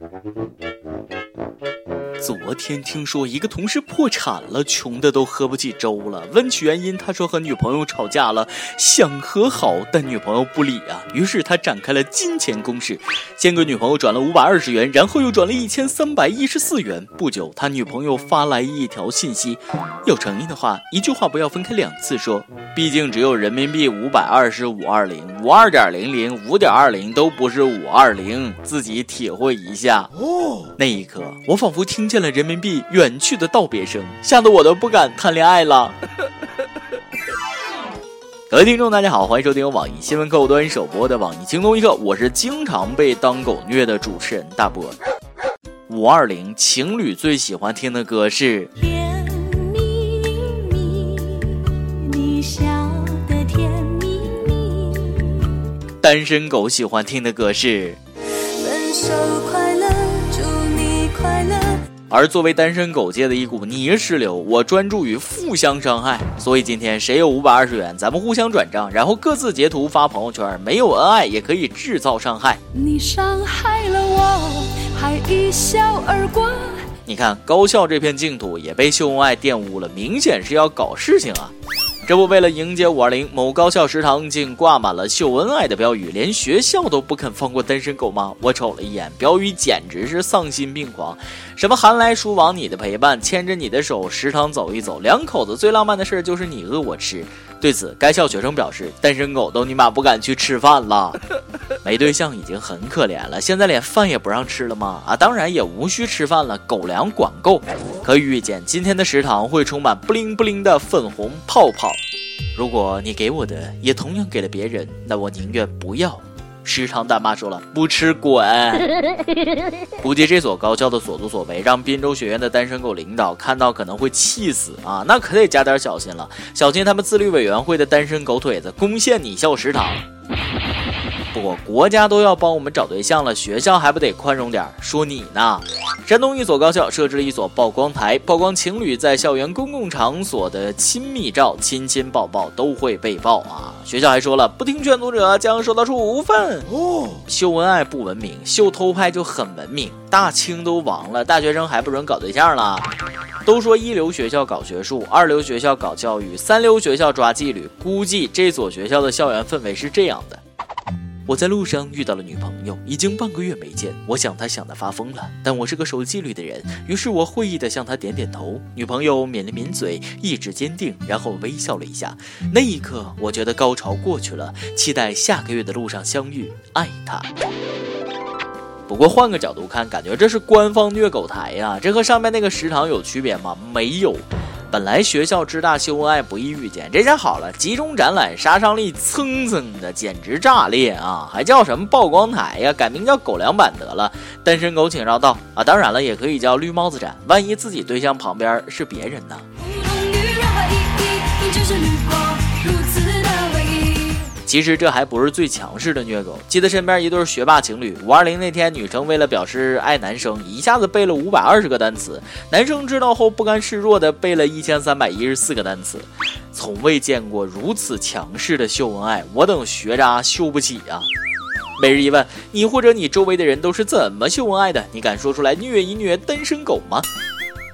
Thank you. 昨天听说一个同事破产了，穷的都喝不起粥了。问起原因，他说和女朋友吵架了，想和好，但女朋友不理啊。于是他展开了金钱攻势，先给女朋友转了五百二十元，然后又转了一千三百一十四元。不久，他女朋友发来一条信息：有诚意的话，一句话不要分开两次说。毕竟只有人民币五百二十五二零，五二点零零，五点二零都不是五二零，自己体会一下。哦，那一刻，我仿佛听见。见了人民币远去的道别声，吓得我都不敢谈恋爱了。各位听众，大家好，欢迎收听由网易新闻客户端首播的网易轻松一刻，我是经常被当狗虐的主持人大波。五二零情侣最喜欢听的歌是。甜蜜蜜，你笑得甜蜜蜜。单身狗喜欢听的歌是。分手快。而作为单身狗界的一股泥石流，我专注于互相伤害。所以今天谁有五百二十元，咱们互相转账，然后各自截图发朋友圈。没有恩爱也可以制造伤害。你伤害了我，还一笑而过。你看高校这片净土也被秀恩爱玷污了，明显是要搞事情啊！这不，为了迎接五二零，某高校食堂竟挂满了秀恩爱的标语，连学校都不肯放过单身狗吗？我瞅了一眼，标语简直是丧心病狂，什么寒来暑往你的陪伴，牵着你的手食堂走一走，两口子最浪漫的事就是你饿我吃。对此，该校学生表示，单身狗都尼玛不敢去吃饭了，没对象已经很可怜了，现在连饭也不让吃了吗？啊，当然也无需吃饭了，狗粮管够。可以预见，今天的食堂会充满不灵不灵的粉红泡泡。如果你给我的也同样给了别人，那我宁愿不要。食堂大妈说了，不吃滚。估计这所高校的所作所为，让滨州学院的单身狗领导看到可能会气死啊！那可得加点小心了，小心他们自律委员会的单身狗腿子攻陷你校食堂。不过国家都要帮我们找对象了，学校还不得宽容点？说你呢？山东一所高校设置了一所曝光台，曝光情侣在校园公共场所的亲密照，亲亲抱抱都会被曝啊！学校还说了，不听劝阻者将受到处分。哦，秀恩爱不文明，秀偷拍就很文明。大清都亡了，大学生还不准搞对象了？都说一流学校搞学术，二流学校搞教育，三流学校抓纪律。估计这所学校的校园氛围是这样的。我在路上遇到了女朋友，已经半个月没见，我想她想得发疯了。但我是个守纪律的人，于是我会意的向她点点头。女朋友抿了抿嘴，意志坚定，然后微笑了一下。那一刻，我觉得高潮过去了，期待下个月的路上相遇，爱她。不过换个角度看，感觉这是官方虐狗台呀，这和上面那个食堂有区别吗？没有。本来学校之大秀恩爱不易遇见，这下好了，集中展览，杀伤力蹭蹭的，简直炸裂啊！还叫什么曝光台呀？改名叫狗粮版得了。单身狗请绕道啊！当然了，也可以叫绿帽子展，万一自己对象旁边是别人呢？其实这还不是最强势的虐狗。记得身边一对学霸情侣，五二零那天，女生为了表示爱男生，一下子背了五百二十个单词。男生知道后不甘示弱的背了一千三百一十四个单词。从未见过如此强势的秀恩爱，我等学渣秀不起啊！每日一问：你或者你周围的人都是怎么秀恩爱的？你敢说出来虐一虐单身狗吗？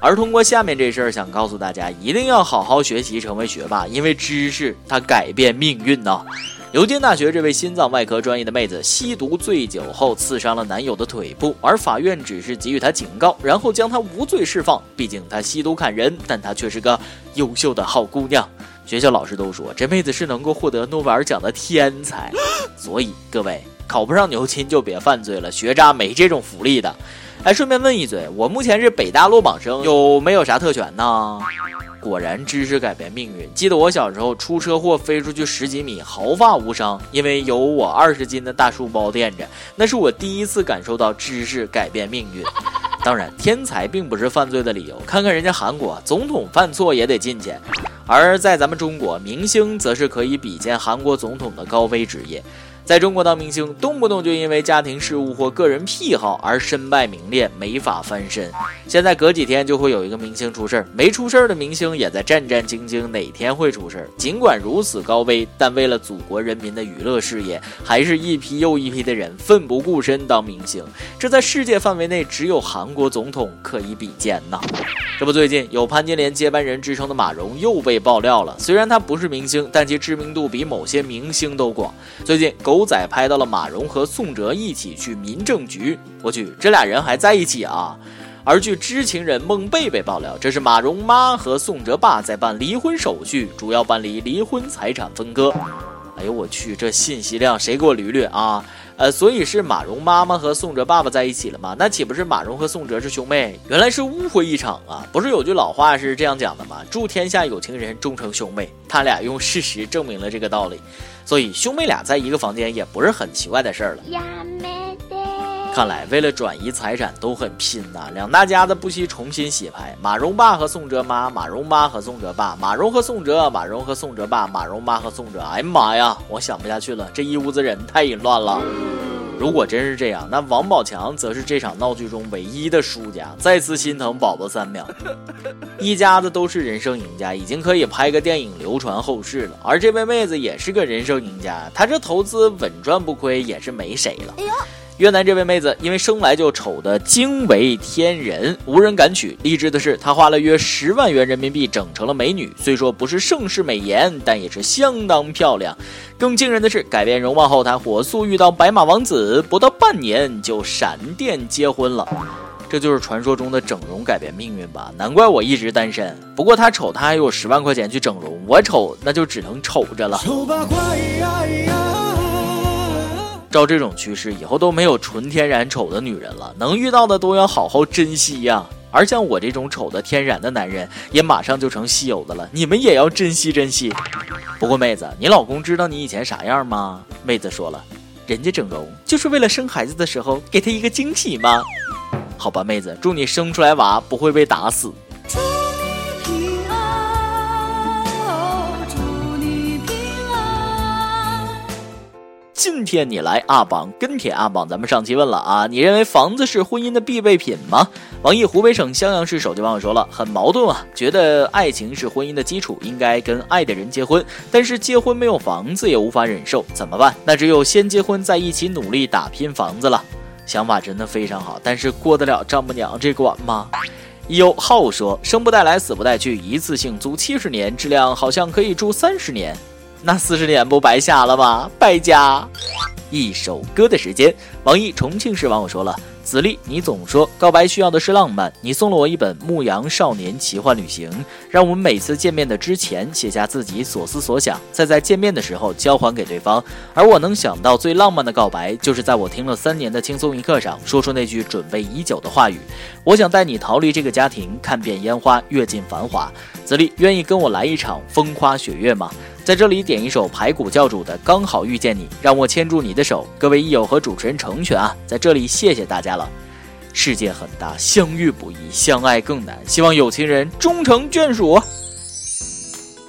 而通过下面这事儿，想告诉大家，一定要好好学习，成为学霸，因为知识它改变命运呐。牛津大学这位心脏外科专业的妹子吸毒醉酒后刺伤了男友的腿部，而法院只是给予她警告，然后将她无罪释放。毕竟她吸毒砍人，但她却是个优秀的好姑娘。学校老师都说这妹子是能够获得诺贝尔奖的天才。所以各位考不上牛津就别犯罪了，学渣没这种福利的。哎，顺便问一嘴，我目前是北大落榜生，有没有啥特权呢？果然，知识改变命运。记得我小时候出车祸飞出去十几米，毫发无伤，因为有我二十斤的大书包垫着。那是我第一次感受到知识改变命运。当然，天才并不是犯罪的理由。看看人家韩国总统犯错也得进去，而在咱们中国，明星则是可以比肩韩国总统的高危职业。在中国当明星，动不动就因为家庭事务或个人癖好而身败名裂，没法翻身。现在隔几天就会有一个明星出事儿，没出事儿的明星也在战战兢兢，哪天会出事儿？尽管如此高危，但为了祖国人民的娱乐事业，还是一批又一批的人奋不顾身当明星。这在世界范围内，只有韩国总统可以比肩呐。这不，最近有潘金莲接班人之称的马蓉又被爆料了。虽然她不是明星，但其知名度比某些明星都广。最近狗狗仔拍到了马蓉和宋哲一起去民政局，我去，这俩人还在一起啊！而据知情人孟贝贝爆料，这是马蓉妈和宋哲爸在办离婚手续，主要办理离婚财产分割。哎呦我去，这信息量谁给我捋捋啊？呃，所以是马蓉妈妈和宋哲爸爸在一起了吗？那岂不是马蓉和宋哲是兄妹？原来是误会一场啊！不是有句老话是这样讲的吗？祝天下有情人终成兄妹。他俩用事实证明了这个道理，所以兄妹俩在一个房间也不是很奇怪的事儿了。看来为了转移财产都很拼呐，两大家子不惜重新洗牌。马蓉爸和宋哲妈，马蓉妈和宋哲爸，马蓉和宋哲，马蓉和宋哲爸，马蓉妈和宋哲。哎呀妈呀，我想不下去了，这一屋子人太淫乱了。如果真是这样，那王宝强则是这场闹剧中唯一的输家。再次心疼宝宝三秒，一家子都是人生赢家，已经可以拍个电影流传后世了。而这位妹子也是个人生赢家，她这投资稳赚不亏，也是没谁了。哎呦越南这位妹子因为生来就丑的惊为天人，无人敢娶。励志的是，她花了约十万元人民币整成了美女。虽说不是盛世美颜，但也是相当漂亮。更惊人的是，改变容貌后，她火速遇到白马王子，不到半年就闪电结婚了。这就是传说中的整容改变命运吧？难怪我一直单身。不过她丑，她还有十万块钱去整容；我丑，那就只能瞅着了丑八怪。照这种趋势，以后都没有纯天然丑的女人了，能遇到的都要好好珍惜呀。而像我这种丑的天然的男人，也马上就成稀有的了，你们也要珍惜珍惜。不过妹子，你老公知道你以前啥样吗？妹子说了，人家整容就是为了生孩子的时候给他一个惊喜吗？好吧，妹子，祝你生出来娃不会被打死。今天你来阿榜跟帖阿榜，咱们上期问了啊，你认为房子是婚姻的必备品吗？网易湖北省襄阳市手机网友说了，很矛盾啊，觉得爱情是婚姻的基础，应该跟爱的人结婚，但是结婚没有房子也无法忍受，怎么办？那只有先结婚，再一起努力打拼房子了。想法真的非常好，但是过得了丈母娘这关吗？有浩说，生不带来，死不带去，一次性租七十年，质量好像可以住三十年。那四十年不白瞎了吗？败家！一首歌的时间，网易重庆市网友说了。子立，你总说告白需要的是浪漫，你送了我一本《牧羊少年奇幻旅行》，让我们每次见面的之前写下自己所思所想，再在见面的时候交还给对方。而我能想到最浪漫的告白，就是在我听了三年的轻松一刻上，说出那句准备已久的话语：我想带你逃离这个家庭，看遍烟花，阅尽繁华。子立，愿意跟我来一场风花雪月吗？在这里点一首排骨教主的《刚好遇见你》，让我牵住你的手。各位益友和主持人成全啊，在这里谢谢大家了。世界很大，相遇不易，相爱更难。希望有情人终成眷属。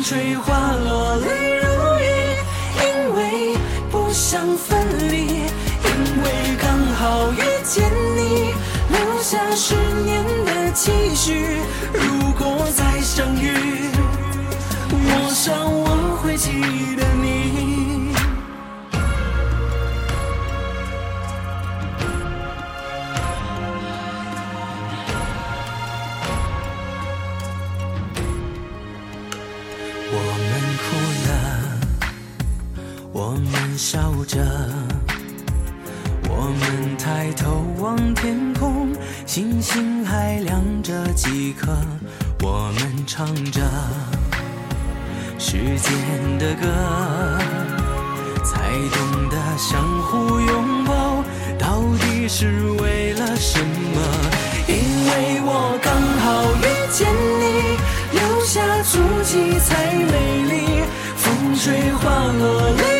风吹花落泪如雨，因为不想分离，因为刚好遇见你，留下十年的期许。如果再相遇，我想我会记星星还亮着几颗。我们唱着时间的歌，才懂得相互拥抱到底是为了什么？因为我刚好遇见你，留下足迹才美丽。风吹花落泪